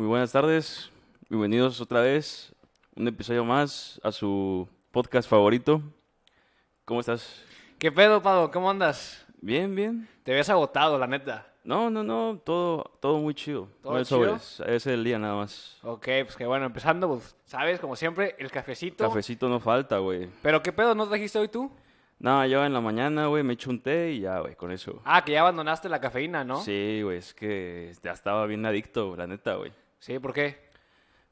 Muy buenas tardes. Bienvenidos otra vez. Un episodio más a su podcast favorito. ¿Cómo estás? ¿Qué pedo, Pado? ¿Cómo andas? Bien, bien. Te ves agotado, la neta. No, no, no. Todo, todo muy chido. ¿Todo No chido? sobres. Es el día nada más. Ok, pues que bueno, empezando, pues, sabes, como siempre, el cafecito. Cafecito no falta, güey. Pero ¿qué pedo no trajiste hoy tú? No, yo en la mañana, güey, me echo un té y ya, güey, con eso. Ah, que ya abandonaste la cafeína, ¿no? Sí, güey, es que ya estaba bien adicto, la neta, güey. Sí, ¿por qué?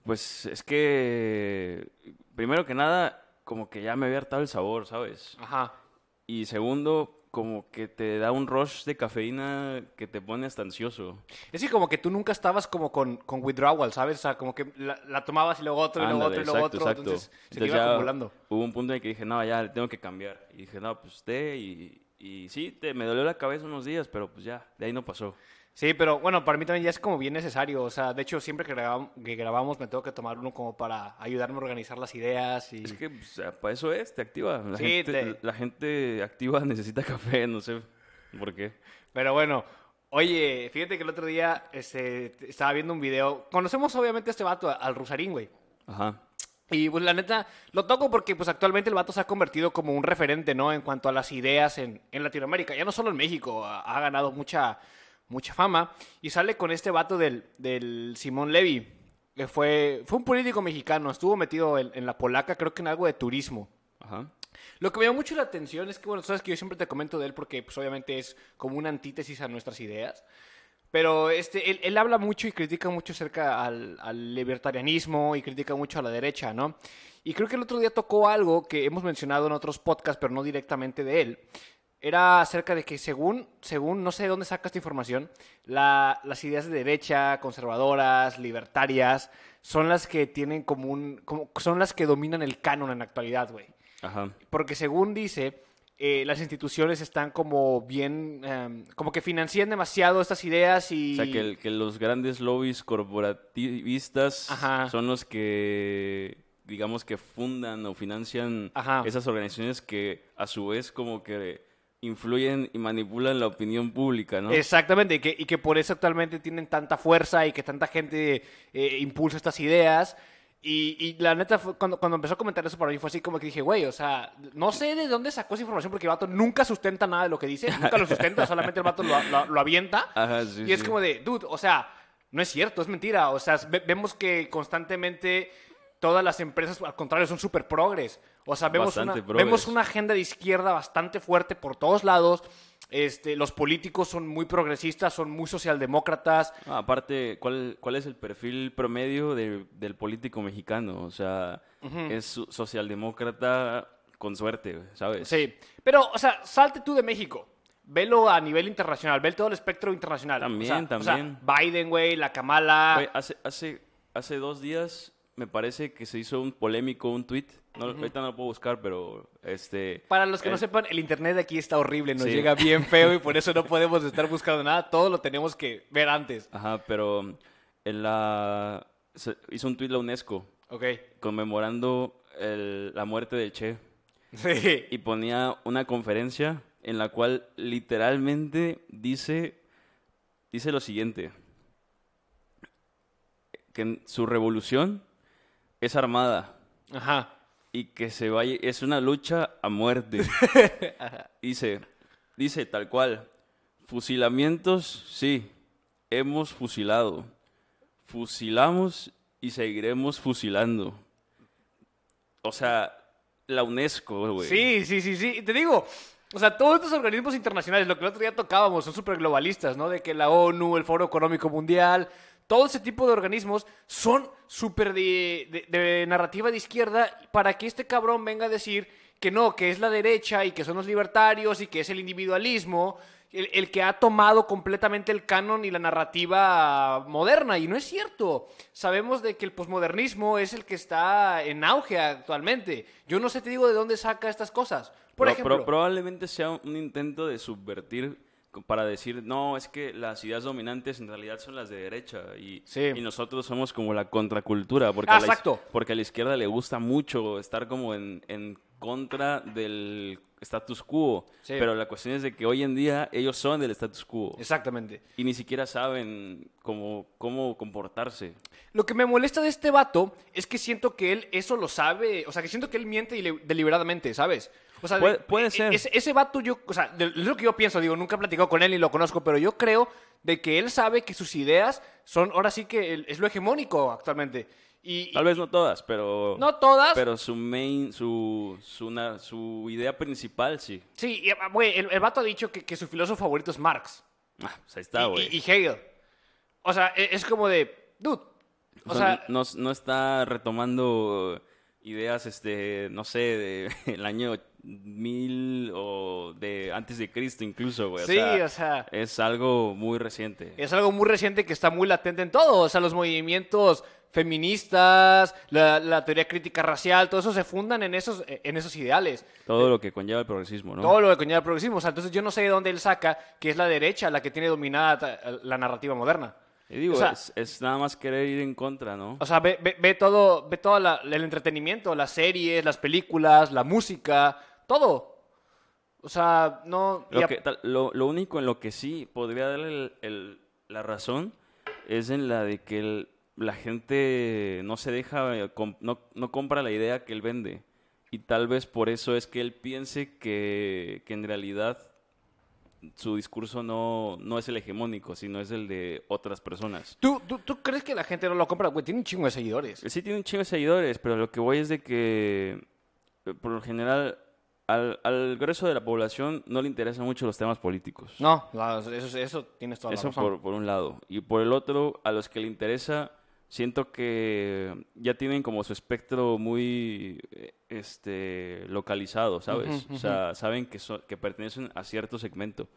Pues es que, primero que nada, como que ya me había hartado el sabor, ¿sabes? Ajá. Y segundo, como que te da un rush de cafeína que te pone hasta ansioso. Es que como que tú nunca estabas como con, con withdrawal, ¿sabes? O sea, como que la, la tomabas y luego otro, y luego Ándale, otro, y luego exacto, otro. exacto. Entonces se te Entonces iba acumulando. Hubo un punto en el que dije, no, ya le tengo que cambiar. Y dije, no, pues té y, y sí, te, me dolió la cabeza unos días, pero pues ya, de ahí no pasó. Sí, pero bueno, para mí también ya es como bien necesario. O sea, de hecho, siempre que grabamos, que grabamos me tengo que tomar uno como para ayudarme a organizar las ideas y... Es que pues, para eso es, te activa. La, Sí, gente, te- la gente activa necesita café, no sé por qué. Pero bueno, oye, fíjate que el otro día este, estaba viendo un video. Conocemos obviamente a este vato, al Rusarín, güey. Ajá. Y pues la neta, lo toco porque pues actualmente el vato se ha convertido como un referente, ¿no? En cuanto a las ideas en, en Latinoamérica. Ya no solo en México, ha, ha ganado mucha, mucha fama. Y sale con este vato del, del Simón Levy. Que fue, fue un político mexicano, estuvo metido en, en la polaca, creo que en algo de turismo. Ajá. Lo que me llama mucho la atención es que, bueno, sabes que yo siempre te comento de él porque, pues, obviamente es como una antítesis a nuestras ideas. Pero este, él, él habla mucho y critica mucho acerca al, al libertarianismo y critica mucho a la derecha, ¿no? Y creo que el otro día tocó algo que hemos mencionado en otros podcasts, pero no directamente de él. Era acerca de que según, según no sé de dónde saca esta información, la- las ideas de derecha, conservadoras, libertarias, son las que tienen como un... Como, son las que dominan el canon en la actualidad, güey. Ajá. Porque según dice, eh, las instituciones están como bien, em, como que financian demasiado estas ideas y... O sea, que, el- que los grandes lobbies corporativistas Ajá. son los que, digamos, que fundan o financian Ajá. esas organizaciones que a su vez como que influyen y manipulan la opinión pública, ¿no? Exactamente, y que, y que por eso actualmente tienen tanta fuerza y que tanta gente eh, impulsa estas ideas. Y, y la neta, fue- cuando, cuando empezó a comentar eso para mí fue así como que dije, güey, o sea, no sé de dónde sacó esa información porque el vato nunca sustenta nada de lo que dice, nunca lo sustenta, solamente el vato lo, lo- lo avienta. Ajá, sí, y es sí. como de, dude, o sea, no es cierto, es mentira. O sea, ve- vemos que constantemente todas las empresas, al contrario, son súper progres. O sea, vemos una, Bastante vemos una agenda de izquierda bastante fuerte por todos lados. Este, los políticos son muy progresistas, son muy socialdemócratas. Ah, aparte, ¿cuál, ¿cuál es el perfil promedio de- del político mexicano? O sea, es so- socialdemócrata con suerte, ¿sabes? Sí, pero, o sea, salte tú de México. Velo a nivel internacional, ve todo el espectro internacional. También, O sea, o sea, también. Biden, güey, la Kamala. Güey, hace, hace, hace dos días me parece que se hizo un polémico, un tweet. No, Ahorita no lo puedo buscar, pero este... Para los que no eh, sepan, el internet de aquí está horrible, nos Sí. llega bien feo y por eso no podemos estar buscando nada. Todo lo tenemos que ver antes. Ajá, pero en la... se hizo un tweet la UNESCO Ok. conmemorando el- la muerte del Che Sí. y ponía una conferencia en la cual literalmente dice, dice lo siguiente, que en su revolución es armada. Ajá. y que se vaya, es una lucha a muerte. dice, dice tal cual, fusilamientos, sí, hemos fusilado, fusilamos y seguiremos fusilando. O sea, la UNESCO, güey. Sí, sí, sí, sí. Te digo, o sea, todos estos organismos internacionales, lo que el otro día tocábamos, son súper globalistas, ¿no? De que la ONU, el Foro Económico Mundial, todo ese tipo de organismos son súper de, de- de narrativa de izquierda para que este cabrón venga a decir que no, que es la derecha y que son los libertarios y que es el individualismo. El, el que ha tomado completamente el canon y la narrativa moderna, y no es cierto. Sabemos de que el posmodernismo es el que está en auge actualmente. Yo no sé, te digo, de dónde saca estas cosas. Por Pro- ejemplo, pro- probablemente sea un intento de subvertir para decir, no, es que las ideas dominantes en realidad son las de derecha y, Sí. y nosotros somos como la contracultura, porque, Ah, a la, exacto. porque a la izquierda le gusta mucho estar como en, en contra del status quo. Sí. Pero la cuestión es de que hoy en día ellos son del status quo. Exactamente. Y ni siquiera saben cómo, cómo comportarse. Lo que me molesta de este vato es que siento que él eso lo sabe, o sea, que siento que él miente deli- deliberadamente, ¿sabes? O sea, de- Puede- puede e- ser. Ese, ese vato yo, o sea, es lo que yo pienso, digo, nunca he platicado con él ni lo conozco, pero yo creo de que él sabe que sus ideas son, ahora sí que es lo hegemónico actualmente. Y, Tal vez no todas, pero... no todas, Pero su main, su, su, idea principal, sí. sí, y, ah, güey, el, el vato ha dicho que, que su filósofo favorito es Marx Ah, pues ahí está, güey. y, y Hegel. O sea, e- es como de, dude, o O sea, sea, no, no está retomando ideas, este, no sé, del año mil o de antes de Cristo incluso, güey. O Sí, sea, o sea- Es algo muy reciente. Es algo muy reciente que está muy latente en todo. O sea, los movimientos feministas, la, la teoría crítica racial, todo eso se fundan en esos, en esos ideales. Todo lo que conlleva el progresismo, ¿no? Todo lo que conlleva el progresismo. O sea, entonces yo no sé de dónde él saca que es la derecha la que tiene dominada ta- la narrativa moderna. Y digo, o sea- es, es nada más querer ir en contra, ¿no? O sea, ve, ve- ve todo, ve todo la- el entretenimiento, las series, las películas, la música, todo. O sea, no... Lo, que, tal- lo, lo único en lo que sí podría darle el- el- la razón es en la de que el- la gente no se deja, eh, no, no compra la idea que él vende. Y tal vez por eso es que él piense que, que en realidad su discurso no, no es el hegemónico, sino es el de otras personas. ¿Tú, tú, tú crees que la gente no lo compra? Güey, tiene un chingo de seguidores. Sí tiene un chingo de seguidores, pero lo que voy es de que, eh, por lo general, al, al grueso de la población no le interesan mucho los temas políticos. No, eso, eso tienes toda la Eso razón. por, por un lado. Y por el otro, a los que le interesa, siento que ya tienen como su espectro muy este, localizado, ¿sabes? O sea, saben que, son, que pertenecen a cierto segmento.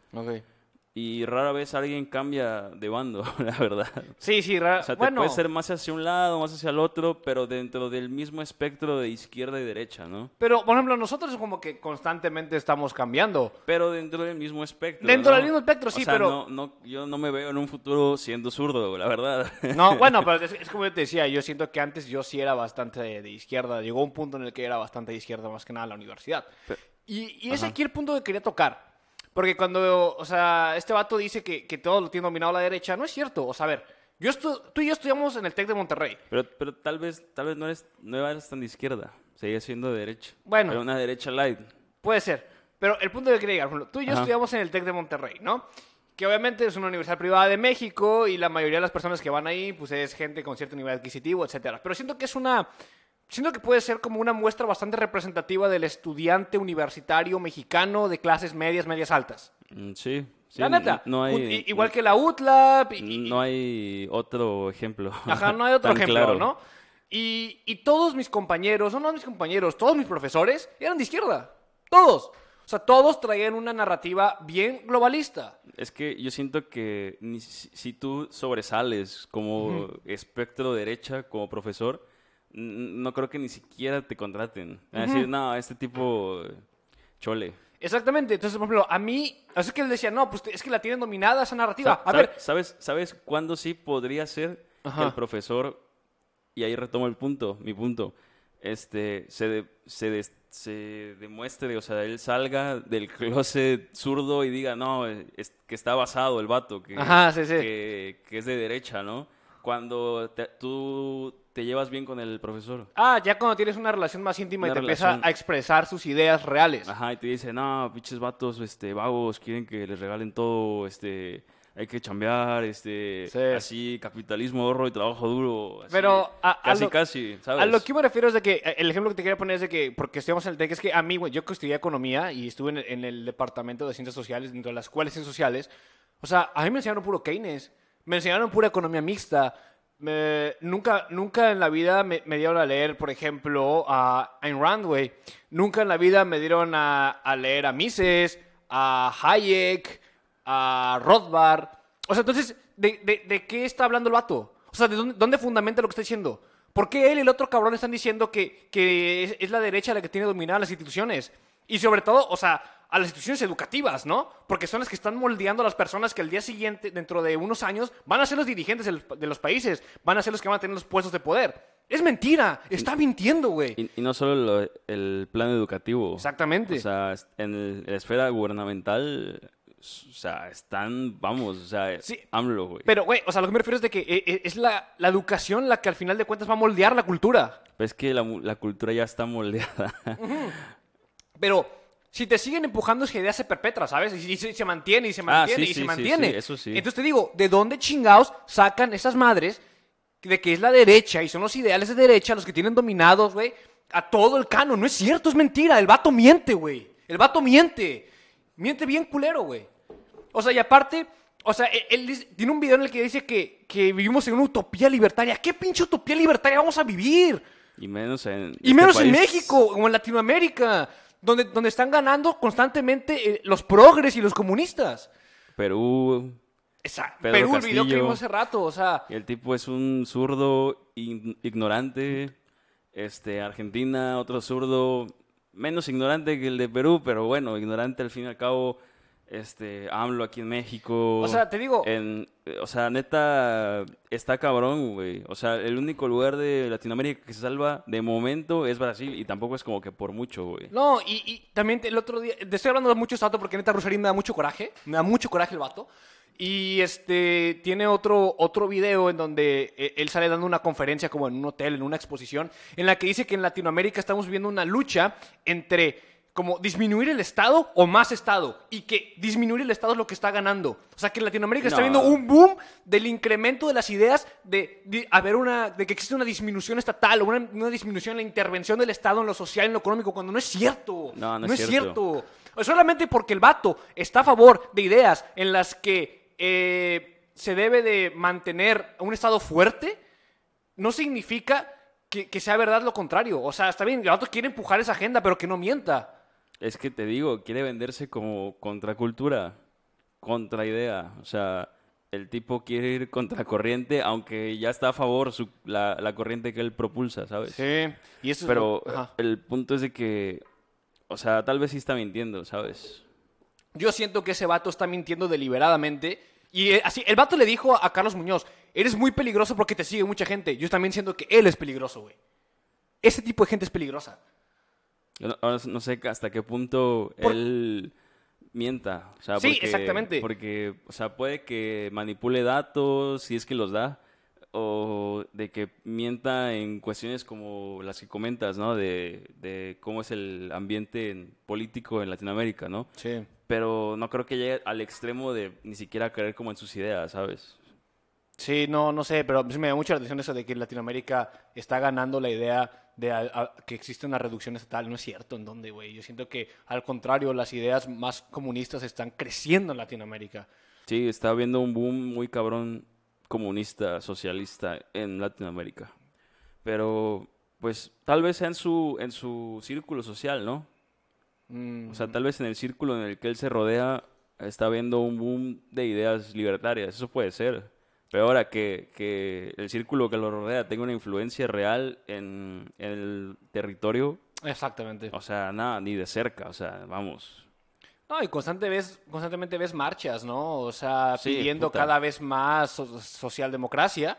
Y rara vez alguien cambia de bando, la verdad. Sí, sí, ra- O sea, te bueno, puede ser más hacia un lado, más hacia el otro, pero dentro del mismo espectro de izquierda y derecha, ¿no? pero por ejemplo, nosotros como que constantemente estamos cambiando. Pero dentro del mismo espectro. Dentro ¿no? del mismo espectro, sí, O sea, pero- no- no- yo no me veo en un futuro siendo zurdo, la verdad. No, bueno, pero es, es como yo te decía, yo siento que antes yo sí era bastante de, de izquierda. Llegó un punto en el que era bastante de izquierda más que nada la universidad. Pe- Y, y es aquí el punto que quería tocar. Porque cuando, o sea, este vato dice que, que todo lo tiene dominado la derecha, no es cierto. O sea, a ver, yo estu- tú y yo estudiamos en el TEC de Monterrey. Pero, pero tal vez, tal vez no eres, no eres tan de izquierda. Seguías siendo de derecha. Bueno. Pero una derecha light. Puede ser. Pero el punto que quería llegar, por ejemplo, tú y yo Ajá. estudiamos en el TEC de Monterrey, ¿no? Que obviamente es una universidad privada de México y la mayoría de las personas que van ahí, pues es gente con cierto nivel adquisitivo, etcétera. Pero siento que es una... Siento que puede ser como una muestra bastante representativa del estudiante universitario mexicano de clases medias, medias altas. Mm, Sí. sí, la neta. No hay, igual que la UTLAP. y- No hay otro ejemplo. Ajá, no hay otro ejemplo, claro. ¿no? Y, y todos mis compañeros, no, no mis compañeros, todos mis profesores eran de izquierda. Todos. O sea, todos traían una narrativa bien globalista. Es que yo siento que si, si tú sobresales como espectro derecha, como profesor, no creo que ni siquiera te contraten. Van a decir, no, este tipo chole. Exactamente. Entonces, por ejemplo, a mí, así que él decía, no, pues es que la tienen dominada esa narrativa. Sa- A ver, ¿Sabes, sabes cuándo sí podría ser que el profesor, y ahí retomo el punto, mi punto, este, se, de- se, des- se demuestre, o sea, él salga del closet zurdo y diga, no, es, que está basado el vato, que, Ajá, sí, sí. que, que es de derecha, ¿no? Cuando te- tú te llevas bien con el profesor. ah, ya cuando tienes una relación más íntima y Una te empieza a expresar sus ideas reales. Ajá, y te dice, no, pinches vatos, este, vagos, quieren que les regalen todo, este, hay que chambear, este, Sí. así, capitalismo, ahorro y trabajo duro. así, Pero a- a casi, lo- casi, ¿sabes? A lo que me refiero es de que, eh, el ejemplo que te quería poner es de que, porque estudiamos en el TEC, es que a mí, güey, yo que estudié economía y estuve en el, en el departamento de ciencias sociales, dentro de las de ciencias sociales, o sea, a mí me enseñaron puro Keynes, me enseñaron pura economía mixta, nunca, nunca en la vida me, dieron a leer, por ejemplo, a Ayn Rand, güey, nunca en la vida me dieron a, a leer a Mises, a Hayek, a Rothbard, o sea, entonces, ¿de, de, de qué está hablando el vato? O sea, ¿de dónde, fundamenta lo que está diciendo? ¿Por qué él y el otro cabrón están diciendo que, que es, la derecha la que tiene dominadas las instituciones? Y sobre todo, o sea, a las instituciones educativas, ¿no? Porque son las que están moldeando a las personas que al día siguiente, dentro de unos años, van a ser los dirigentes de los países, van a ser los que van a tener los puestos de poder. Es mentira. Está mintiendo, güey. Y, y no solo lo- el plan educativo. Exactamente. O sea, en el- la esfera gubernamental, o sea, están, vamos, o sea, Sí. AMLO, güey. Pero, güey, o sea, lo que me refiero es de que eh, eh, es la, la educación la que al final de cuentas va a moldear la cultura. Pero es que la, la cultura ya está moldeada. Pero si te siguen empujando, esa idea se perpetra, ¿sabes? Y, se- se mantiene y se Ah, mantiene sí, y sí, se mantiene. sí, eso sí. Entonces te digo, ¿de dónde chingados sacan esas madres de que es la derecha y son los ideales de derecha los que tienen dominados, güey, a todo el cano? No es cierto, es mentira. El vato miente, güey. El vato miente. Miente bien culero, güey. O sea, y aparte, o sea, él, él dice- tiene un video en el que dice que, que vivimos en una utopía libertaria. ¿Qué pinche utopía libertaria vamos a vivir? y menos en. Y este menos en país. México o en Latinoamérica, donde, donde están ganando constantemente eh, los progres y los comunistas. Perú. Esa- Pedro Perú, el video que Castillo. vimos hace rato, o sea, El tipo es un zurdo ign- ignorante. Este, Argentina, otro zurdo menos ignorante que el de Perú, pero bueno, ignorante al fin y al cabo. Este, AMLO aquí en México. O sea, te digo- En, o sea, neta, está cabrón, güey. O sea, el único lugar de Latinoamérica que se salva de momento es Brasil y tampoco es como que por mucho, güey. no, y, y también el otro día, te estoy hablando de mucho este vato porque neta Rosarín me da mucho coraje, me da mucho coraje el vato. Y este tiene otro, otro video en donde eh, él sale dando una conferencia como en un hotel, en una exposición, en la que dice que en Latinoamérica estamos viviendo una lucha entre como disminuir el Estado o más Estado. Y que disminuir el Estado es lo que está ganando. O sea que en Latinoamérica está viendo un boom del incremento de las ideas de, de haber una, de que existe una disminución estatal o una, una disminución en la intervención del Estado en lo social, en lo económico, cuando no es cierto. No, no es es cierto. Solamente porque el vato está a favor de ideas en las que eh, se debe de mantener un Estado fuerte, no significa que, que sea verdad lo contrario. O sea, está bien, el vato quiere empujar esa agenda, pero que no mienta. Es que te digo, quiere venderse como contracultura, contraidea. O sea, el tipo quiere ir contracorriente, aunque ya está a favor su- la, la corriente que él propulsa, ¿sabes? Sí. Y eso es Pero lo- ajá. el punto es de que, o sea, tal vez sí está mintiendo, ¿sabes? Yo siento que ese vato está mintiendo deliberadamente. Y eh, así, el vato le dijo a Carlos Muñoz, eres muy peligroso porque te sigue mucha gente. Yo también siento que él es peligroso, güey. Ese tipo de gente es peligrosa. No, ahora no sé hasta qué punto Por- él mienta. O sea, Sí, porque- exactamente. Porque, o sea, puede que manipule datos, si es que los da, o de que mienta en cuestiones como las que comentas, ¿no? De, de cómo es el ambiente en- político en Latinoamérica, ¿no? Sí. Pero no creo que llegue al extremo de ni siquiera creer como en sus ideas, ¿sabes? Sí, no, no sé, pero sí me da mucha la atención eso de que Latinoamérica está ganando la idea de a- a- que existe una reducción estatal. No es cierto, ¿en dónde, güey? Yo siento que, al contrario, las ideas más comunistas están creciendo en Latinoamérica. Sí, está habiendo un boom muy cabrón comunista, socialista en Latinoamérica. Pero, pues, tal vez sea en su, en su círculo social, ¿no? Mm, O sea, tal vez en el círculo en el que él se rodea está habiendo un boom de ideas libertarias. Eso puede ser. Pero ahora que, que el círculo que lo rodea tenga una influencia real en, en el territorio, exactamente. o sea, nada, ni de cerca. O sea, vamos. No, y constante ves, constantemente ves marchas, ¿no? O sea, Sí, pidiendo puta. cada vez más so- socialdemocracia.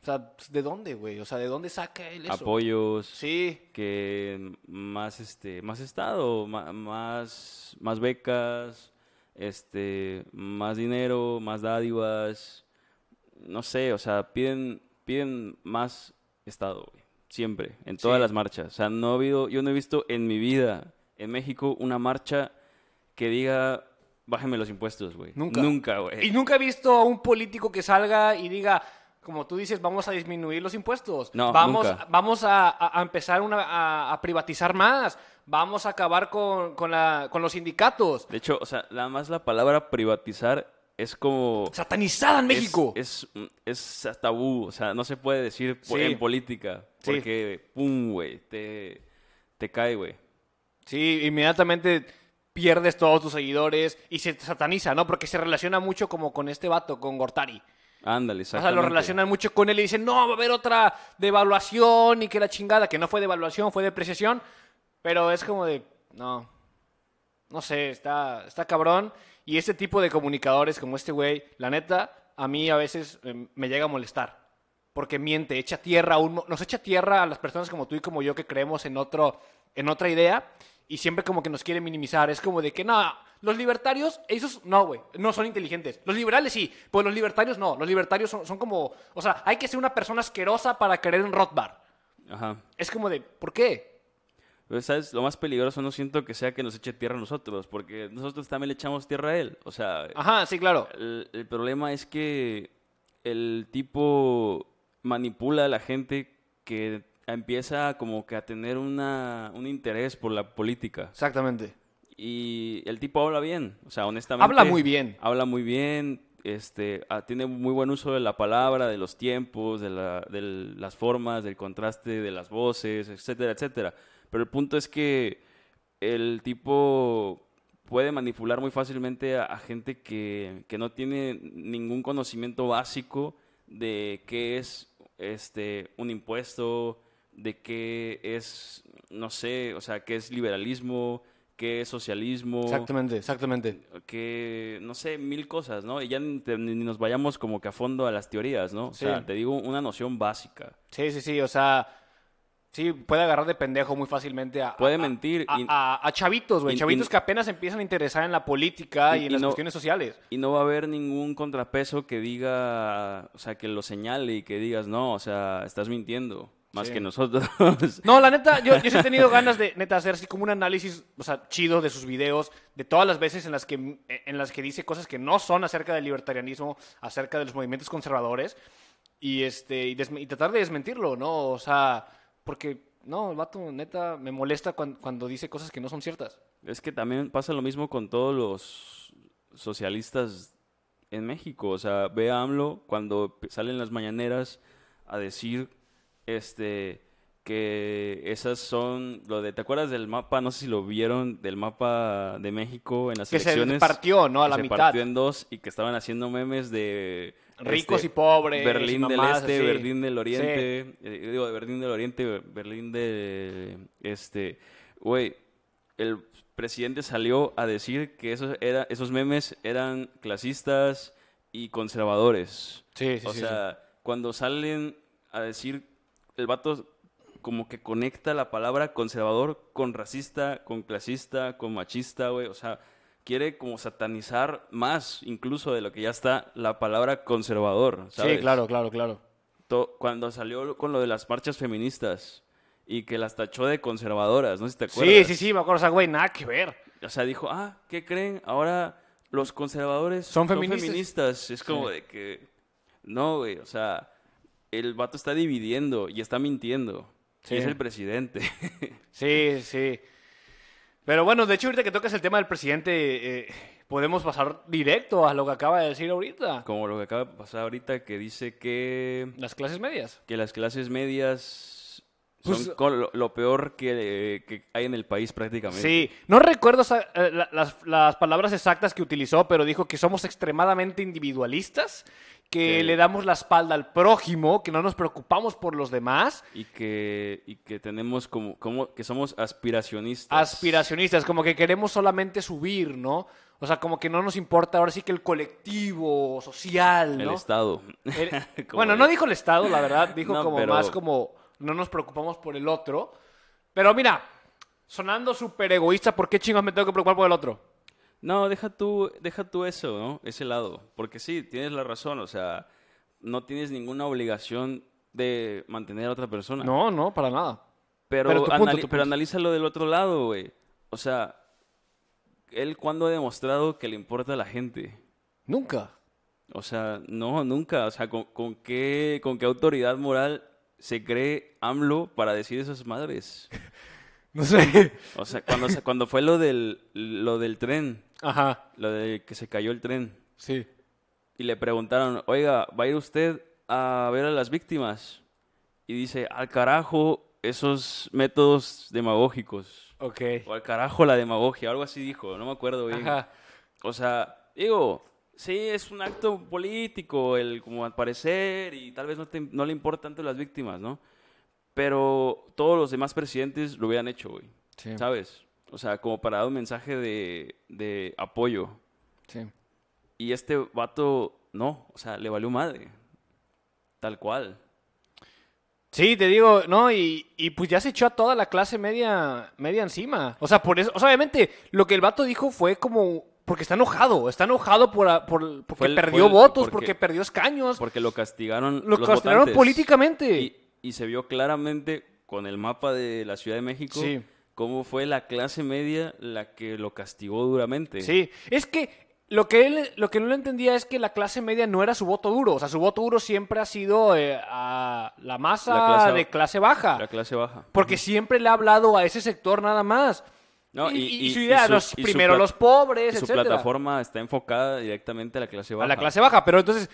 O sea, ¿de dónde, güey? O sea, ¿de dónde saca él eso? Apoyos. Sí, que más este más estado más más becas este más dinero más dádivas no sé o sea piden piden más estado güey, siempre en todas Sí. las marchas o sea no ha habido yo no he visto en mi vida en México una marcha que diga bájenme los impuestos güey Nunca. nunca güey Y nunca he visto a un político que salga y diga, como tú dices, vamos a disminuir los impuestos. No, vamos, nunca. vamos a, a- a empezar una- a, a privatizar más. Vamos a acabar con, con la- con los sindicatos. de hecho o sea nada más la palabra privatizar es como Satanizada en México. Es, es, tabú, o sea, no se puede decir Sí. en política. Sí. Porque, pum, güey, te, te cae, güey. Sí, inmediatamente pierdes todos tus seguidores y se sataniza, ¿no? Porque se relaciona mucho como con este vato, con Gortari. Ándale, O sea, lo relacionan mucho con él y dicen, no, va a haber otra devaluación y que la chingada, que no fue devaluación, fue depreciación. Pero es como de, no, no sé, está, está cabrón. Y este tipo de comunicadores como este güey, la neta, a mí a veces eh, me llega a molestar. porque miente, echa tierra a un nos echa tierra a las personas como tú y como yo que creemos en otro en otra idea y siempre como que nos quiere minimizar, es como de que no, los libertarios, esos no, güey, no son inteligentes. Los liberales sí, pues los libertarios no, los libertarios son, son como, o sea, hay que ser una persona asquerosa para querer un Rothbard. Ajá. Es como de, ¿por qué? ¿Sabes? Lo más peligroso no siento que sea que nos eche tierra a nosotros, porque nosotros también le echamos tierra a él. O sea, Ajá, sí, claro. el, el problema es que el tipo manipula a la gente que empieza como que a tener una, un interés por la política. Exactamente. Y el tipo habla bien, o sea, honestamente. Habla muy bien. Habla muy bien, este, ah, tiene muy buen uso de la palabra, de los tiempos, de, la- las formas, del contraste de las voces, etcétera, etcétera. Pero el punto es que el tipo puede manipular muy fácilmente a, gente que, que no tiene ningún conocimiento básico de qué es este, un impuesto, de qué es, no sé, o sea, qué es liberalismo, qué es socialismo Exactamente, exactamente. que, no sé, mil cosas, ¿no? Y ya ni, te- ni nos vayamos como que a fondo a las teorías, ¿no? O Sí. sea, te digo una noción básica. Sí, sí, sí, o sea, sí, puede agarrar de pendejo muy fácilmente a... Puede a- mentir A, y- a- a chavitos, güey, chavitos y- que apenas empiezan a interesar en la política y, Y- en las no- cuestiones sociales. Y no va a haber ningún contrapeso que diga, o sea, que lo señale y que digas, no, o sea, estás mintiendo, más Sí. que nosotros. No, la neta, yo, yo sí he tenido ganas de, neta, hacer así como un análisis, o sea, chido de sus videos, de todas las veces en las que, en las que dice cosas que no son acerca del libertarianismo, acerca de los movimientos conservadores, y, este, y, y tratar de desmentirlo, ¿no? O sea, porque, no, el vato, neta, me molesta cuan- cuando dice cosas que no son ciertas. Es que también pasa lo mismo con todos los socialistas en México. O sea, ve a AMLO cuando salen las mañaneras a decir este que esas son lo de ¿te acuerdas del mapa? No sé si lo vieron del mapa de México en las Que se elecciones. partió, ¿no? A la se mitad. partió en dos y que estaban haciendo memes de Ricos este, y pobres. Berlín y del Este, así. Berlín del Sí. Oriente, eh, digo, de Berlín del Oriente, Berlín de, este, güey, el presidente salió a decir que esos, era, esos memes eran clasistas y conservadores. Sí, sí, o sí, sea, cuando salen a decir, el vato como que conecta la palabra conservador con racista, con clasista, con machista, güey, o sea, quiere como satanizar más incluso de lo que ya está la palabra conservador, sí. ¿sabes? Sí, claro, claro, claro. Cuando salió con lo de las marchas feministas y que las tachó de conservadoras, no sé si te acuerdas. Sí, sí, sí, me acuerdo, o sea, güey, nada que ver. O sea, dijo, ah, ¿qué creen? Ahora los conservadores Son son, feministas. feministas. Es como Sí. de que, no, güey, o sea, el vato está dividiendo y está mintiendo. Sí. Y es el presidente. Sí, sí. Pero bueno, de hecho, ahorita que tocas el tema del presidente, eh, podemos pasar directo a lo que acaba de decir ahorita. como lo que acaba de pasar ahorita, que dice que, Las clases medias. que las clases medias son Pues- lo, lo peor que, que hay en el país prácticamente. Sí, no recuerdo esa- eh, la- las, las palabras exactas que utilizó, pero dijo que somos extremadamente individualistas, que Que- le damos la espalda al prójimo, que no nos preocupamos por los demás. y que, y que tenemos como, como que somos aspiracionistas. Aspiracionistas, como que queremos solamente subir, ¿no? O sea, como que no nos importa ahora sí que el colectivo social, El ¿no? Estado. El- Como bueno, no dijo el Estado, la verdad, dijo No, como pero- más como no nos preocupamos por el otro. Pero mira, sonando súper egoísta, ¿por qué chingos me tengo que preocupar por el otro? No, deja tú, deja tú eso, ¿no? Ese lado. Porque sí, tienes la razón. O sea, no tienes ninguna obligación de mantener a otra persona. No, no, para nada. Pero, pero punto, anali- analízalo del otro lado, güey. O sea, él cuando ha demostrado que le importa a la gente. Nunca. O sea, no, nunca. O sea, ¿con, con qué, ¿con qué autoridad moral se cree AMLO para decir esas madres? No sé. O sea, cuando, se- cuando fue lo del, lo del tren, Ajá, lo de que se cayó el tren, sí. y le preguntaron, oiga, ¿va a ir usted a ver a las víctimas? Y dice, al carajo esos métodos demagógicos. Ok. O al carajo la demagogia, algo así dijo, no me acuerdo bien. Ajá. O sea, digo, sí, es un acto político, el como al parecer, y tal vez no, te- no le importa tanto las víctimas, ¿no? Pero todos los demás presidentes lo hubieran hecho, güey. Sí. ¿Sabes? O sea, como para dar un mensaje de, de apoyo. Sí. Y este vato, no, o sea, le valió madre. Tal cual. Sí, te digo, ¿no? Y, y pues ya se echó a toda la clase media, media encima. O sea, por eso, o sea, obviamente, lo que el vato dijo fue como, porque está enojado, está enojado por, por porque el- perdió el- votos, porque- porque, perdió escaños, Porque lo castigaron lo los castigaron votantes. políticamente. Y, y se vio claramente con el mapa de la Ciudad de México Sí. cómo fue la clase media la que lo castigó duramente. Sí, es que lo que él lo que no le entendía es que la clase media no era su voto duro, o sea, su voto duro siempre ha sido eh, a la masa La clase- de clase baja, La clase baja. porque siempre le ha hablado a ese sector nada más. No, y, y- su y idea, su- los- y su primero los pobres, Y su etcétera. plataforma está enfocada directamente a la clase baja. a la clase baja. Pero entonces,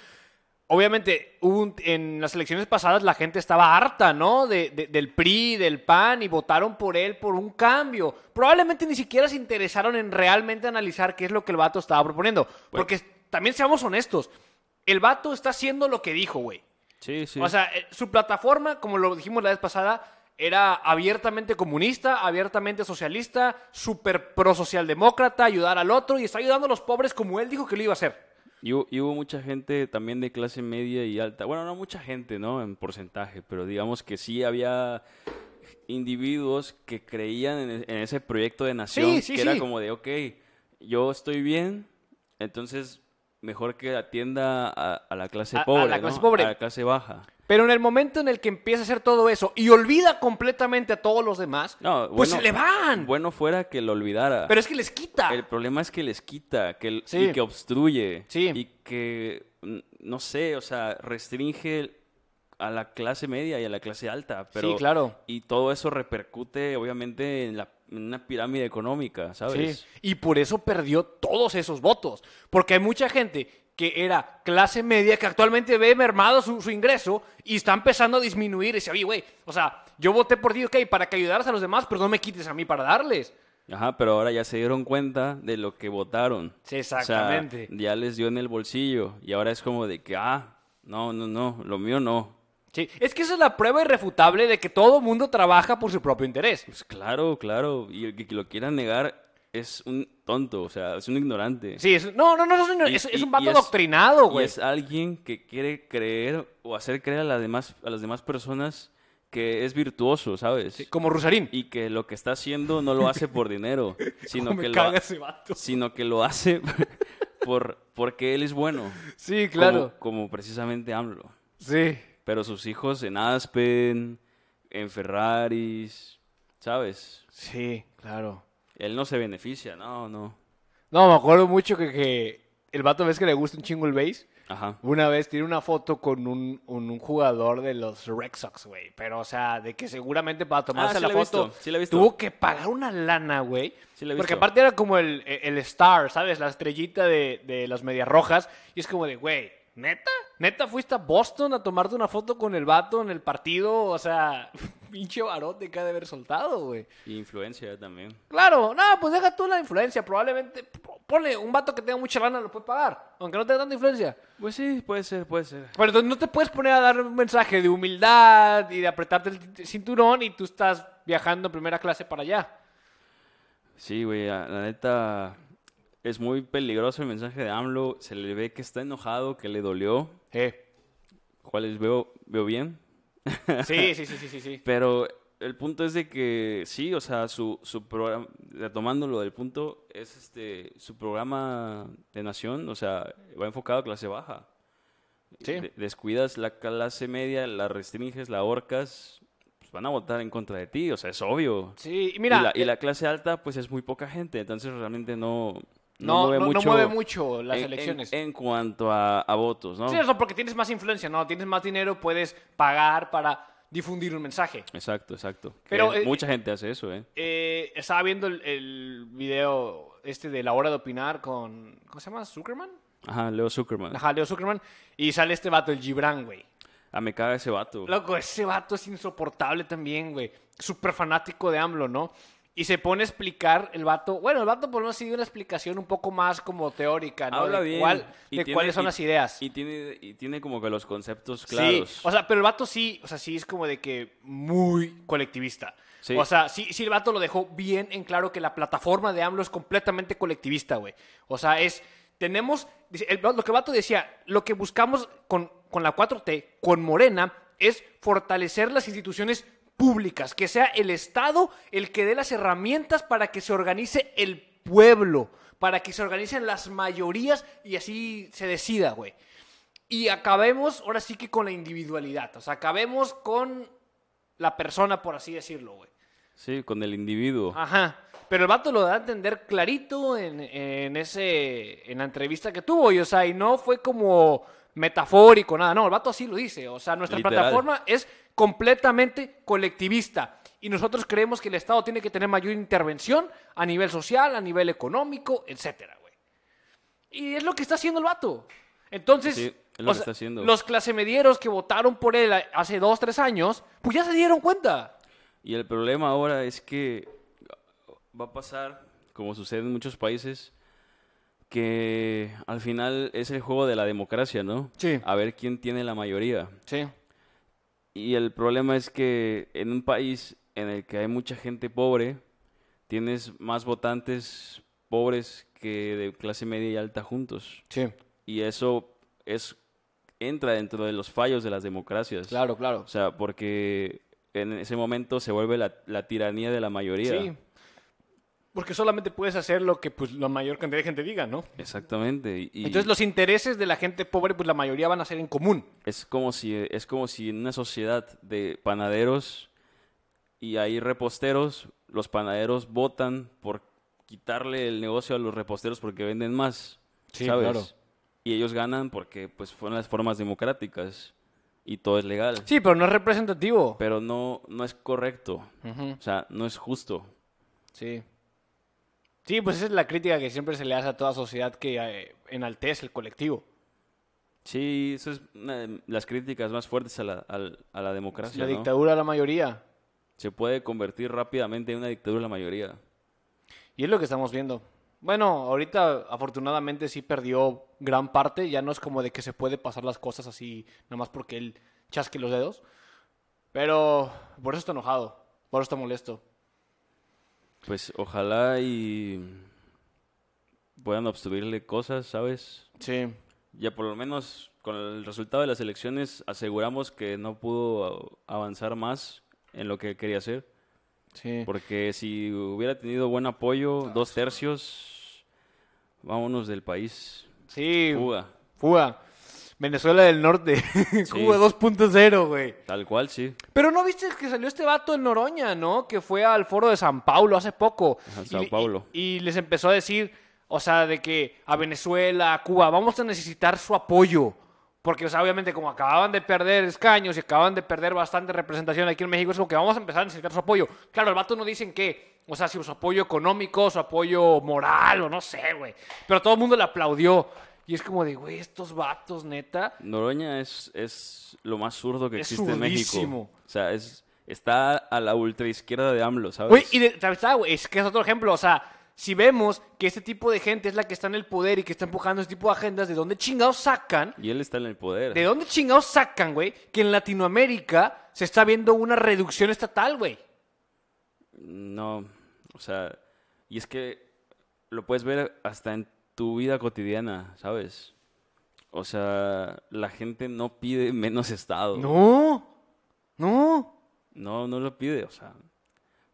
obviamente, un- en las elecciones pasadas la gente estaba harta, ¿no? De, de- del PRI, del PAN, y votaron por él por un cambio. Probablemente ni siquiera se interesaron en realmente analizar qué es lo que el vato estaba proponiendo. Porque también seamos honestos, el vato está haciendo lo que dijo, güey. Sí, sí. O sea, eh, su plataforma, como lo dijimos la vez pasada, era abiertamente comunista, abiertamente socialista, súper pro socialdemócrata, ayudar al otro y está ayudando a los pobres como él dijo que lo iba a hacer. Y hubo, y hubo mucha gente también de clase media y alta. Bueno, no mucha gente, ¿no? En porcentaje, pero digamos que sí había individuos que creían en, e- en ese proyecto de nación, Sí, sí, que era como de, ok, yo estoy bien, entonces mejor que atienda a, a la clase A- a pobre, la ¿no? clase pobre. A la clase baja. Pero en el momento en el que empieza a hacer todo eso y olvida completamente a todos los demás, No, pues se le van. Bueno fuera que lo olvidara. Pero es que les quita. El problema es que les quita, que, Sí. y que obstruye. Sí. Y que, no sé, o sea, restringe a la clase media y a la clase alta. Pero, Sí, claro. Y todo eso repercute, obviamente, en, la, en una pirámide económica, ¿sabes? Sí. Y por eso perdió todos esos votos. Porque hay mucha gente que era clase media que actualmente ve mermado su, su ingreso y está empezando a disminuir. Y dice, oye, güey, o sea, yo voté por ti, ok, para que ayudaras a los demás, pero no me quites a mí para darles. Ajá, pero ahora ya se dieron cuenta de lo que votaron. Sí, O sea, exactamente. ya les dio en el bolsillo. Y ahora es como de que, ah, no, no, no, lo mío no. Sí, es que esa es la prueba irrefutable de que todo mundo trabaja por su propio interés. Pues claro, claro. Y el que lo quiera negar es un tonto, o sea, es un ignorante. Sí, es, no, no, no, es, un- Y- es- es y- un vato y es- adoctrinado, Y güey. es alguien que quiere creer o hacer creer a las demás, a las demás personas que es virtuoso, ¿sabes? Como Rusarín. Y que lo que está haciendo no lo hace por dinero, sino que, lo, ese vato. sino que lo hace por, porque él es bueno. Sí, claro. Como, como precisamente AMLO. Sí. Pero sus hijos en Aspen, en Ferraris, ¿sabes? Sí, claro. Él no se beneficia, no, no. No, me acuerdo mucho que, que el vato ves que le gusta un chingo el base. Ajá. Una vez tiene una foto con un, un, un jugador de los Red Sox, güey. Pero, o sea, de que seguramente para tomarse Ah, sí la la foto visto, sí la visto. tuvo que pagar una lana, güey. Sí Porque aparte era como el, el star, ¿sabes? La estrellita de, de las medias rojas. Y es como de, güey, ¿neta? ¿Neta fuiste a Boston a tomarte una foto con el vato en el partido? O sea, pinche barote que ha de haber soltado, güey. Y influencia también. Claro, no, pues deja tú la influencia. Probablemente, ponle un vato que tenga mucha lana, lo puede pagar. Aunque no tenga tanta influencia. Pues sí, puede ser, puede ser. Pero entonces no te puedes poner a dar un mensaje de humildad y de apretarte el cinturón y tú estás viajando en primera clase para allá. Sí, güey, la neta es muy peligroso el mensaje de AMLO. Se le ve que está enojado, que le dolió. Eh. ¿Cuáles veo, veo bien? Sí, sí, sí, sí, sí, sí. Pero el punto es de que sí, o sea, su, su programa, retomándolo del punto, es este, su programa de nación, o sea, va enfocado a clase baja. Sí. De- descuidas la clase media, la restringes, la ahorcas, pues van a votar en contra de ti, o sea, es obvio. Sí, mira, y, la, y eh, la clase alta, pues es muy poca gente, entonces realmente no, no, mueve no- mueve mucho las en- elecciones. En, en cuanto a, a votos, ¿no? Sí, eso porque tienes más influencia, ¿no? Tienes más dinero, puedes pagar para difundir un mensaje. Exacto, exacto. Pero, eh, mucha gente hace eso, ¿eh? Eh, estaba viendo el, el video este de la hora de opinar con... ¿Cómo se llama? ¿Zuckerman? Ajá, Leo Zuckerman. Ajá, Leo Zuckerman. Y sale este vato, el Gibran, güey. Ah, me caga ese vato. Loco, ese vato es insoportable también, güey. Súper fanático de AMLO, ¿no? Y se pone a explicar el vato. Bueno, el vato por lo menos sigue una explicación un poco más como teórica, ¿no? Habla de bien. cuál- y de tiene- cuáles son y- las ideas. Y tiene, y tiene como que los conceptos claros. Sí, o sea, pero el vato sí, o sea, sí es como de que muy colectivista. Sí. O sea, sí, sí el vato lo dejó bien en claro que la plataforma de AMLO es completamente colectivista, güey. O sea, es, tenemos, dice, el- lo que el vato decía, lo que buscamos con, con la 4T, con Morena, es fortalecer las instituciones públicas, que sea el Estado el que dé las herramientas para que se organice el pueblo, para que se organicen las mayorías y así se decida, güey. Y acabemos ahora sí que con la individualidad, o sea, acabemos con la persona, por así decirlo, güey. Sí, con el individuo. Ajá. Pero el vato lo da a entender clarito en, en ese, en la entrevista que tuvo, y o sea, y no fue como metafórico, nada, no, el vato así lo dice, o sea, nuestra Literal. plataforma es completamente colectivista y nosotros creemos que el Estado tiene que tener mayor intervención a nivel social, a nivel económico, etcétera, güey. Y es lo que está haciendo el vato. Entonces, Sí, lo sea, los clasemedieros que votaron por él hace dos, tres años, pues ya se dieron cuenta. Y el problema ahora es que va a pasar, como sucede en muchos países, que al final es el juego de la democracia, ¿no? Sí. A ver quién tiene la mayoría. Sí. Y el problema es que en un país en el que hay mucha gente pobre, tienes más votantes pobres que de clase media y alta juntos. Sí. Y eso es entra dentro de los fallos de las democracias. Claro, claro. O sea, porque en ese momento se vuelve la, la tiranía de la mayoría. Sí. Porque solamente puedes hacer lo que pues la mayor cantidad de gente diga, ¿no? Exactamente. Y, Entonces los intereses de la gente pobre, pues la mayoría van a ser en común. es como si es como si en una sociedad de panaderos y hay reposteros, los panaderos votan por quitarle el negocio a los reposteros porque venden más, Sí, ¿sabes? claro. Y ellos ganan porque pues fueron las formas democráticas y todo es legal. Sí, pero no es representativo. Pero no no es correcto. Ujú, O sea, no es justo. Sí. Sí, pues esa es la crítica que siempre se le hace a toda sociedad que eh, enaltece el colectivo. Sí, eso es una de las críticas más fuertes a la, a la democracia. la ¿no? dictadura de la mayoría. Se puede convertir rápidamente en una dictadura la mayoría. Y es lo que estamos viendo. Bueno, ahorita afortunadamente sí perdió gran parte. Ya no es como de que se puede pasar las cosas así, nada más porque él chasque los dedos. Pero por eso está enojado. Por eso está molesto. Pues ojalá y puedan obstruirle cosas, ¿sabes? Sí. Ya por lo menos con el resultado de las elecciones aseguramos que no pudo avanzar más en lo que quería hacer. Sí. Porque si hubiera tenido buen apoyo, dos tercios, vámonos del país. Sí. Fuga. Fuga. Venezuela del Norte. Cuba 2.0, güey. Tal cual, sí. Pero no viste que salió este vato en Noroña, ¿no? Que fue al foro de San Paulo hace poco. Ajá, Y Sao le- Paulo. Y, y les empezó a decir, o sea, de que a Venezuela, a Cuba, vamos a necesitar su apoyo. Porque, o sea, obviamente, como acababan de perder escaños y acaban de perder bastante representación aquí en México, es como que vamos a empezar a necesitar su apoyo. Claro, el vato no dicen que, o sea, si su apoyo económico, su apoyo moral, o no sé, güey. Pero todo el mundo le aplaudió. Y es como de, güey, estos vatos, neta. Noroña es, es lo más zurdo que Es existe en México. O sea, es, está a la ultraizquierda de AMLO, ¿sabes? Güey, y de. Ah, güey, es que es otro ejemplo. O sea, si vemos que este tipo de gente es la que está en el poder y que está empujando este tipo de agendas, ¿de dónde chingados sacan? Y él está en el poder. ¿De dónde chingados sacan, güey? Que en Latinoamérica se está viendo una reducción estatal, güey. No, o sea, y es que lo puedes ver hasta en tu vida cotidiana, ¿sabes? O sea, la gente no pide menos Estado. No, no. No, no lo pide, o sea,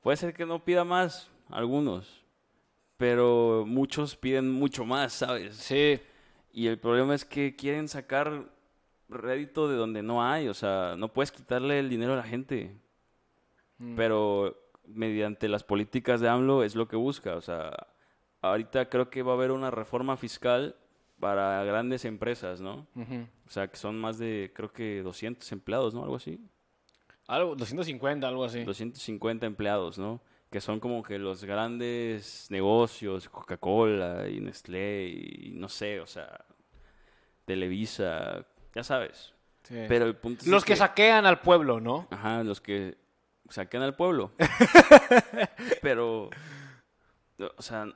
puede ser que no pida más, algunos, pero muchos piden mucho más, ¿sabes? Sí. Y el problema es que quieren sacar rédito de donde no hay, o sea, no puedes quitarle el dinero a la gente. Pero mediante las políticas de AMLO es lo que busca, o sea, ahorita creo que va a haber una reforma fiscal para grandes empresas, ¿no? O sea, que son más de, creo que 200 empleados, ¿no? Algo así. Algo, 250, algo así. 250 empleados, ¿no? Que son como que los grandes negocios, Coca-Cola y Nestlé y no sé, o sea, Televisa, ya sabes. Sí. Pero el punto es Los que saquean al pueblo, ¿no? Ajá, los que saquean al pueblo. Pero, o sea,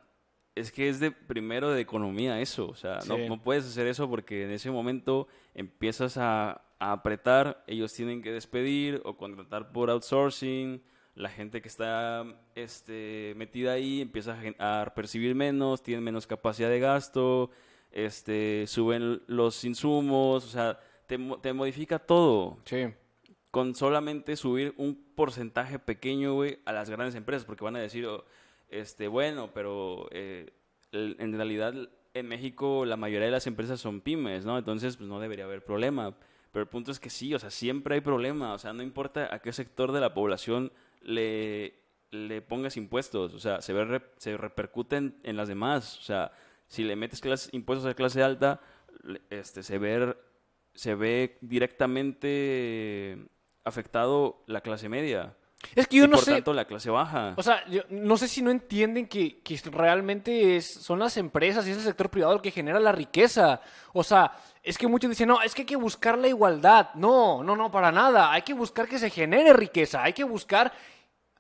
es que es de primero de economía eso. O sea, no, Sí. no puedes hacer eso porque en ese momento empiezas a, a apretar, ellos tienen que despedir o contratar por outsourcing. La gente que está este, metida ahí empieza a, a percibir menos, tienen menos capacidad de gasto, este, suben los insumos, o sea, te, te modifica todo. Sí. con solamente subir un porcentaje pequeño, güey, a las grandes empresas, porque van a decir, oh, este, bueno, pero eh, en realidad en México la mayoría de las empresas son pymes, ¿no? Entonces, pues no debería haber problema. Pero el punto es que sí, o sea, siempre hay problema, o sea, no importa a qué sector de la población le, le pongas impuestos, o sea, se, ve se repercuten en las demás, o sea, si le metes impuestos a clase alta, este, se ve, se ve directamente afectado la clase media. Es que yo y no por sé. tanto la clase baja. O sea, yo no sé si no entienden que, que realmente es- son las empresas y es el sector privado el que genera la riqueza. O sea, es que muchos dicen, no, es que hay que buscar la igualdad. No, no, no, para nada. Hay que buscar que se genere riqueza. Hay que buscar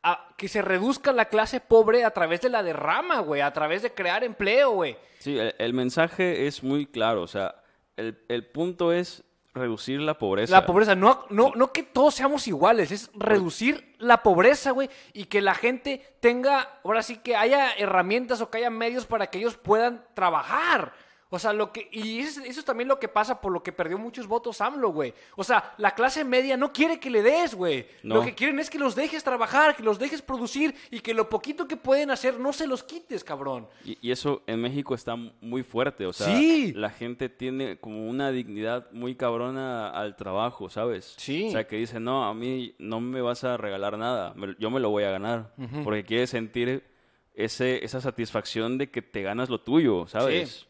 a- que se reduzca la clase pobre a través de la derrama, güey. A través de crear empleo, güey. Sí, el, el mensaje es muy claro, o sea, el, el punto es reducir la pobreza. La pobreza, no, no, no que todos seamos iguales, es reducir la pobreza, güey, y que la gente tenga, ahora sí que haya herramientas o que haya medios para que ellos puedan trabajar. O sea, lo que, y eso, eso es también lo que pasa por lo que perdió muchos votos AMLO, güey. O sea, la clase media no quiere que le des, güey. No. Lo que quieren es que los dejes trabajar, que los dejes producir y que lo poquito que pueden hacer no se los quites, cabrón. Y, y eso en México está muy fuerte, o sea, Sí. la gente tiene como una dignidad muy cabrona al trabajo, ¿sabes? Sí. O sea, que dice, no, a mí no me vas a regalar nada, yo me lo voy a ganar, porque quiere sentir ese, esa satisfacción de que te ganas lo tuyo, ¿sabes? Sí.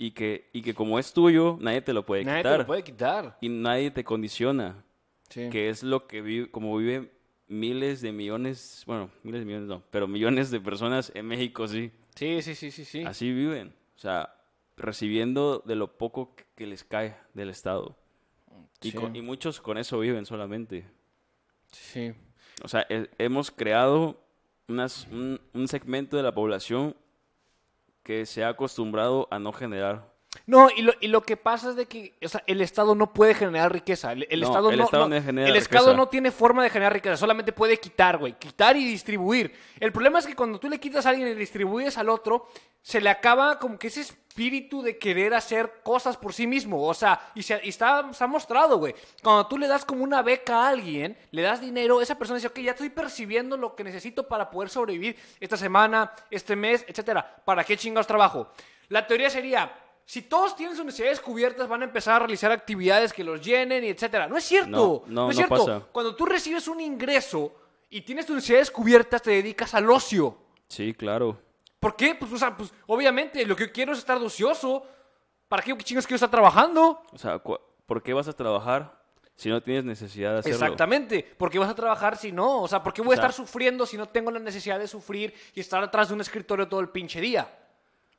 Y, que, y que como es tuyo, nadie te lo puede Nadie quitar. te lo puede quitar. Y nadie te condiciona. Sí. que es lo que vive, como viven miles de millones, bueno, miles de millones no, pero millones de personas en México sí, Sí, sí, sí, sí, sí. así viven, o sea, recibiendo de lo poco que- les cae del Estado. Y, Sí. con- y muchos con eso viven solamente. Sí. O sea, he- hemos creado unas- un, un segmento de la población que se ha acostumbrado a no generar. No, y lo, y lo que pasa es de que o sea, el Estado no puede generar riqueza. El, el No, Estado, el no, Estado el. Estado no tiene forma de generar riqueza, solamente puede quitar, güey. Quitar y distribuir. El problema es que cuando tú le quitas a alguien y le distribuyes al otro, se le acaba como que ese espíritu de querer hacer cosas por sí mismo. O sea, y, se, y está, se ha mostrado, güey. Cuando tú le das como una beca a alguien, le das dinero, esa persona dice, ok, ya estoy percibiendo lo que necesito para poder sobrevivir esta semana, este mes, etcétera. ¿Para qué chingados trabajo? La teoría sería, si todos tienen sus necesidades cubiertas, van a empezar a realizar actividades que los llenen y etcétera. No es cierto. No, no, es cierto. pasa. Cuando tú recibes un ingreso y tienes tus necesidades cubiertas, te dedicas al ocio. Sí, claro. ¿Por qué? Pues, o sea, pues obviamente lo que yo quiero es estar ocioso. ¿Para qué chingas quiero estar trabajando? O sea, ¿por qué vas a trabajar si no tienes necesidad de hacerlo? Exactamente. ¿Por qué vas a trabajar si no? O sea, ¿por qué voy a O sea- estar sufriendo si no tengo la necesidad de sufrir y estar atrás de un escritorio todo el pinche día?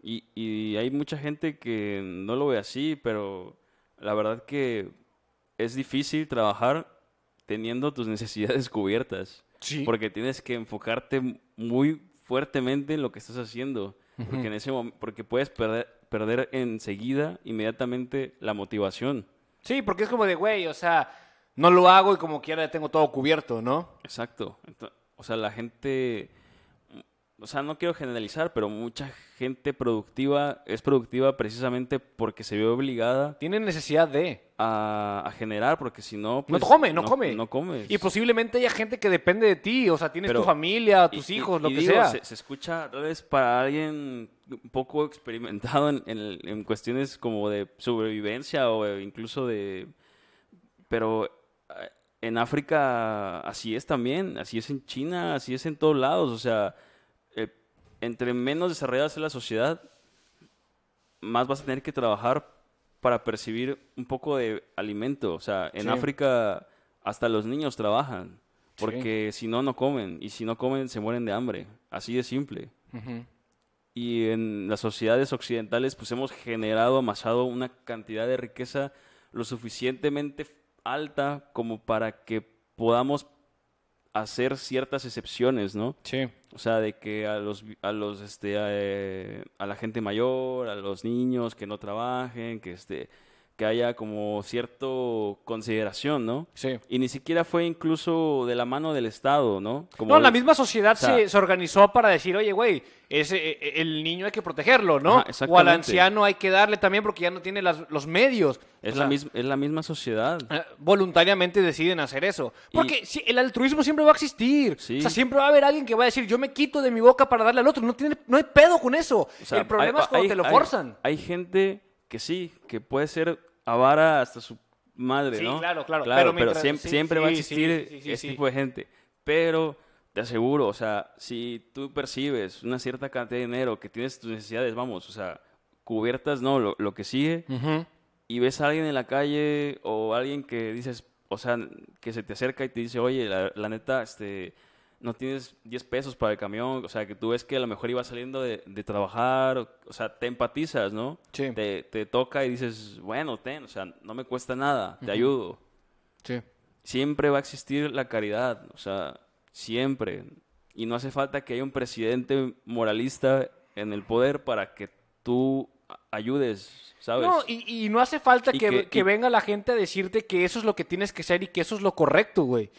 Y, y hay mucha gente que no lo ve así, pero la verdad que es difícil trabajar teniendo tus necesidades cubiertas. Sí. Porque tienes que enfocarte muy fuertemente en lo que estás haciendo. Porque en ese porque puedes perder, perder enseguida, inmediatamente, la motivación. Sí, porque es como de, güey, o sea, no lo hago y como quiera ya tengo todo cubierto, ¿no? Exacto. O sea, la gente, o sea, no quiero generalizar, pero mucha gente productiva es productiva precisamente porque se ve obligada Tienen necesidad de... a, a generar, porque si no, No pues, come, no, come. No comes. Y posiblemente haya gente que depende de ti, o sea, tienes Pero- tu familia, tus Y- y- hijos, lo y que digo, sea. Se, se escucha tal vez para alguien un poco experimentado en, en en cuestiones como de sobrevivencia o incluso de... Pero eh, en África así es también, así es en China, así es en todos lados. O sea, entre menos desarrollada sea la sociedad, más vas a tener que trabajar para percibir un poco de alimento. O sea, en Sí. África hasta los niños trabajan. Sí. Porque si no, no comen. Y si no comen, se mueren de hambre. Así de simple. Y en las sociedades occidentales, pues hemos generado, amasado una cantidad de riqueza lo suficientemente alta como para que podamos hacer ciertas excepciones, ¿no? Sí. O sea, de que a los, a los, este, eh, a la gente mayor, a los niños que no trabajen, que este, que haya como cierto consideración, ¿no? Sí. Y ni siquiera fue incluso de la mano del Estado, ¿no? Como No, la misma sociedad o sea- se, se organizó para decir, oye, güey, ese, e- e- el niño hay que protegerlo, ¿no? Ajá, o al anciano hay que darle también porque ya no tiene las- los medios. Es, O la misma, es la misma sociedad. eh, voluntariamente deciden hacer eso. Y- Porque sí, el altruismo siempre va a existir. Sí. O sea, siempre va a haber alguien que va a decir, yo me quito de mi boca para darle al otro. No, tiene, no hay pedo con eso. O sea, el problema hay- es cuando hay- te lo forzan. Hay gente que sí, que puede ser avara hasta su madre, Sí, ¿no? claro, claro, Pero, pero mientras- siem- sí, siempre va a sí, existir sí, sí, sí, este sí. tipo de gente. Pero te aseguro, o sea, si tú percibes una cierta cantidad de dinero, que tienes tus necesidades, vamos, o sea, cubiertas, no, lo, lo que sigue, Ujú. y ves a alguien en la calle o alguien que dices, o sea, que se te acerca y te dice, oye, la, la neta, este, no tienes 10 pesos para el camión, o sea, que tú ves que a lo mejor iba saliendo de, de trabajar, o, o sea, te empatizas, ¿no? Sí. Te, te toca y dices, bueno, ten, o sea, no me cuesta nada, te ayudo. Sí. Siempre va a existir la caridad, o sea, siempre. Y no hace falta que haya un presidente moralista en el poder para que tú ayudes, ¿sabes? No, y, y no hace falta que, que- que y- venga la gente a decirte que eso es lo que tienes que ser y que eso es lo correcto, güey.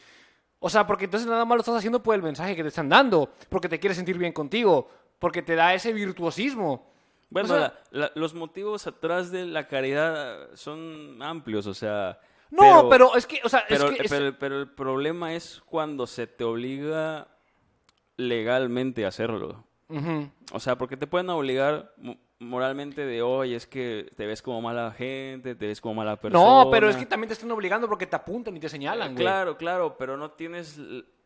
O sea, porque entonces nada más lo estás haciendo por el mensaje que te están dando, porque te quieres sentir bien contigo, porque te da ese virtuosismo. Bueno, O sea- la- la- los motivos atrás de la caridad son amplios, o sea... No, pero, es que, o sea, pero, es que... es- pero- pero el problema es cuando se te obliga legalmente a hacerlo. O sea, porque te pueden obligar moralmente de, oye, es que te ves como mala gente, te ves como mala persona. No, pero es que también te están obligando porque te apuntan y te señalan, güey. Claro, claro, pero no tienes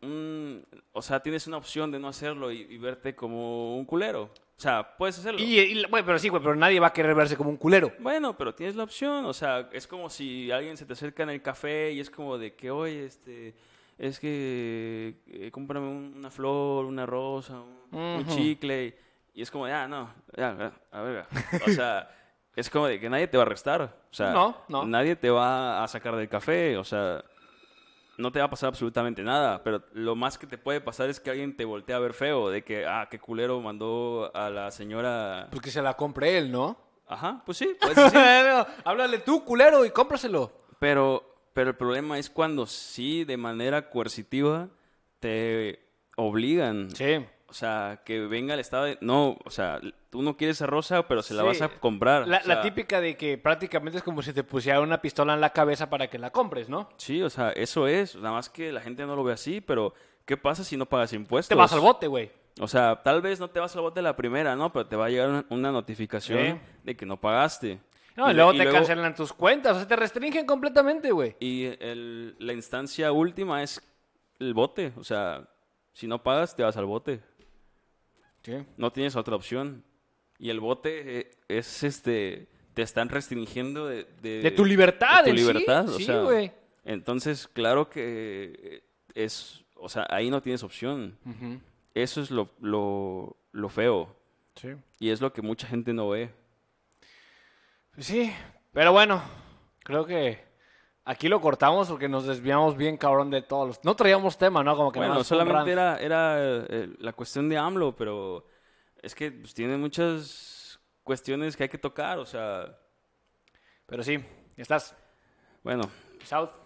un... O sea, tienes una opción de no hacerlo y, y verte como un culero. O sea, puedes hacerlo. Y, y- güey, pero sí, güey, pero nadie va a querer verse como un culero. Bueno, pero tienes la opción, o sea, es como si alguien se te acerca en el café y es como de que, oye, este, es que eh, cómprame un- una flor, una rosa, un, chicle, y es como, ah, no, ya, ya, a ver, o sea, es como de que nadie te va a arrestar, o sea, No, no. nadie te va a sacar del café, o sea, no te va a pasar absolutamente nada, pero lo más que te puede pasar es que alguien te voltee a ver feo, de que, ah, qué culero mandó a la señora... Pues que se la compre él, ¿no? Ajá, pues sí, pues sí. Háblale tú, culero, y cómpraselo. Pero, pero el problema es cuando sí, de manera coercitiva, te obligan. Sí. O sea, que venga el estado de... No, o sea, tú no quieres esa rosa, pero se la Sí. vas a comprar. La, O sea, la típica de que prácticamente es como si te pusiera una pistola en la cabeza para que la compres, ¿no? Sí, o sea, eso es. Nada más que la gente no lo ve así, pero ¿qué pasa si no pagas impuestos? Te vas al bote, güey. O sea, tal vez no te vas al bote la primera, ¿no? Pero te va a llegar una, notificación de que no pagaste. No, y, luego te cancelan tus cuentas, o sea, te restringen completamente, güey. Y el- la instancia última es el bote. O sea, si no pagas, te vas al bote. Sí. No tienes otra opción. Y el bote eh, es este. Te están restringiendo de, de, De tu libertad, de tu sí. libertad. o sea, güey. Entonces, claro que es. O sea, ahí no tienes opción. Eso es lo, lo, lo feo. Sí. Y es lo que mucha gente no ve. Sí, pero bueno, creo que aquí lo cortamos porque nos desviamos bien cabrón de todos los... No traíamos tema, ¿no? Como que Bueno, solamente era, era eh, la cuestión de AMLO, pero es que pues, tiene muchas cuestiones que hay que tocar. O sea, Pero sí, estás. bueno, South.